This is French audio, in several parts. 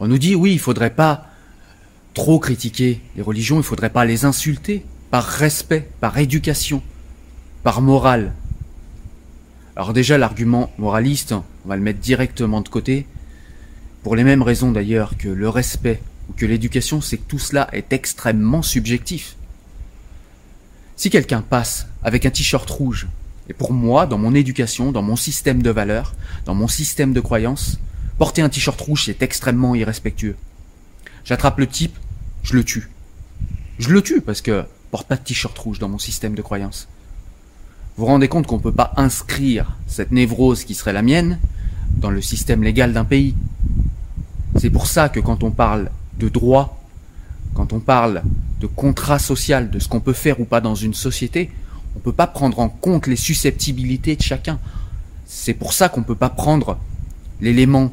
On nous dit oui, il faudrait pas trop critiquer les religions, il faudrait pas les insulter par respect, par éducation, par morale. Alors déjà l'argument moraliste, on va le mettre directement de côté, pour les mêmes raisons d'ailleurs que le respect ou que l'éducation, c'est que tout cela est extrêmement subjectif. Si quelqu'un passe avec un t-shirt rouge, et pour moi, dans mon éducation, dans mon système de valeurs, dans mon système de croyances, porter un t-shirt rouge, c'est extrêmement irrespectueux. J'attrape le type, je le tue. Je le tue parce que porte pas de t-shirt rouge dans mon système de croyances. Vous vous rendez compte qu'on ne peut pas inscrire cette névrose qui serait la mienne dans le système légal d'un pays. C'est pour ça que quand on parle de droit, quand on parle de contrat social, de ce qu'on peut faire ou pas dans une société, on ne peut pas prendre en compte les susceptibilités de chacun. C'est pour ça qu'on ne peut pas prendre l'élément,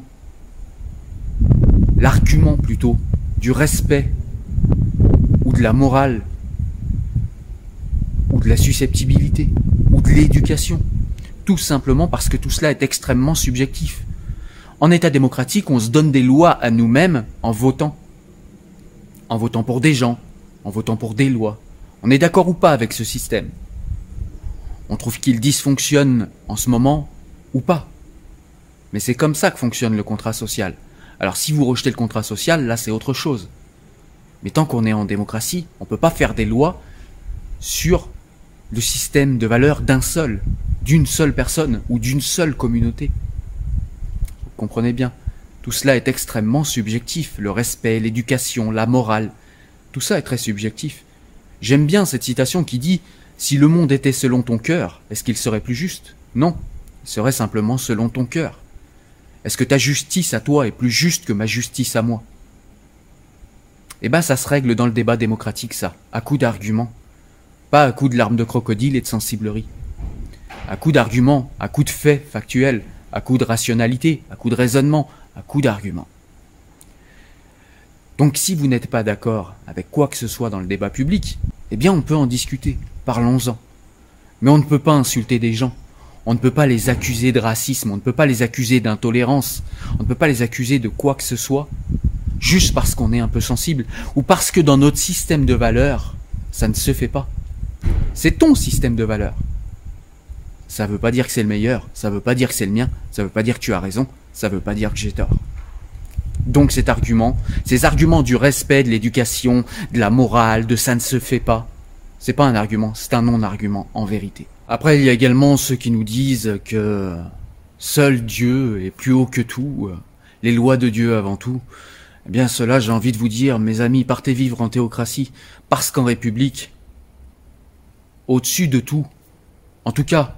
l'argument plutôt, du respect ou de la morale ou de la susceptibilité ou de l'éducation. Tout simplement parce que tout cela est extrêmement subjectif. En État démocratique, on se donne des lois à nous-mêmes en votant. En votant pour des gens, en votant pour des lois. On est d'accord ou pas avec ce système? On trouve qu'il dysfonctionne en ce moment ou pas Mais c'est comme ça que fonctionne le contrat social. Alors si vous rejetez le contrat social, là c'est autre chose. Mais tant qu'on est en démocratie, on ne peut pas faire des lois sur le système de valeurs d'un seul, d'une seule personne ou d'une seule communauté. Vous comprenez bien, tout cela est extrêmement subjectif, le respect, l'éducation, la morale, tout ça est très subjectif. J'aime bien cette citation qui dit Si le monde était selon ton cœur, est-ce qu'il serait plus juste? Non, il serait simplement selon ton cœur. Est-ce que ta justice à toi est plus juste que ma justice à moi? Eh ben ça se règle dans le débat démocratique ça, à coup d'arguments. Pas à coup de larmes de crocodile et de sensiblerie. À coup d'arguments, à coup de faits factuels, à coup de rationalité, à coup de raisonnement, à coup d'arguments. Donc si vous n'êtes pas d'accord avec quoi que ce soit dans le débat public, eh bien on peut en discuter, parlons-en. Mais on ne peut pas insulter des gens, on ne peut pas les accuser de racisme, on ne peut pas les accuser d'intolérance, on ne peut pas les accuser de quoi que ce soit, juste parce qu'on est un peu sensible, ou parce que dans notre système de valeurs, ça ne se fait pas. C'est ton système de valeurs. Ça ne veut pas dire que c'est le meilleur, ça ne veut pas dire que c'est le mien, ça ne veut pas dire que tu as raison, ça ne veut pas dire que j'ai tort. Donc cet argument, ces arguments du respect, de l'éducation, de la morale, de ça ne se fait pas, c'est pas un argument, c'est un non-argument en vérité. Après, il y a également ceux qui nous disent que seul Dieu est plus haut que tout, les lois de Dieu avant tout. Eh bien, cela, j'ai envie de vous dire, mes amis, partez vivre en théocratie, parce qu'en République, au-dessus de tout, en tout cas,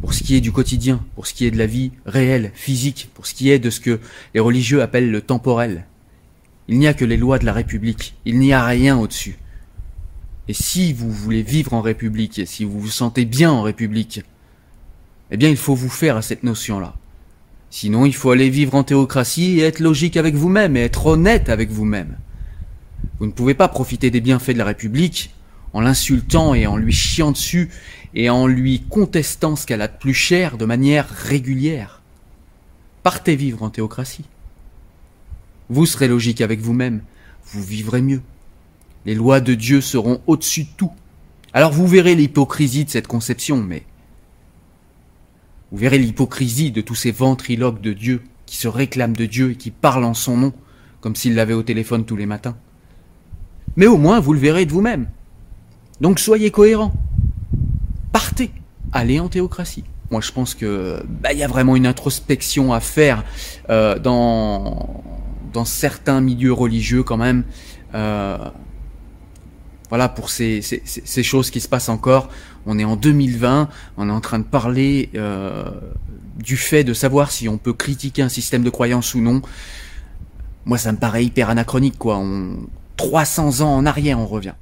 pour ce qui est du quotidien, pour ce qui est de la vie réelle, physique, pour ce qui est de ce que les religieux appellent le temporel. Il n'y a que les lois de la République, il n'y a rien au-dessus. Et si vous voulez vivre en République, et si vous vous sentez bien en République, eh bien il faut vous faire à cette notion-là. Sinon il faut aller vivre en théocratie et être logique avec vous-même et être honnête avec vous-même. Vous ne pouvez pas profiter des bienfaits de la République en l'insultant et en lui chiant dessus et en lui contestant ce qu'elle a de plus cher de manière régulière. Partez vivre en théocratie. Vous serez logique avec vous-même, vous vivrez mieux. Les lois de Dieu seront au-dessus de tout. Alors vous verrez l'hypocrisie de cette conception, mais vous verrez l'hypocrisie de tous ces ventriloques de Dieu qui se réclament de Dieu et qui parlent en son nom, comme s'ils l'avaient au téléphone tous les matins. Mais au moins vous le verrez de vous-même. Donc soyez cohérents. Partez, allez en théocratie. Moi, je pense que bah, y a vraiment une introspection à faire euh, dans dans certains milieux religieux quand même. Euh, voilà pour ces, ces, ces, choses qui se passent encore. On est en 2020, on est en train de parler euh, du fait de savoir si on peut critiquer un système de croyance ou non. Moi, ça me paraît hyper anachronique, quoi. On, 300 ans en arrière, on revient.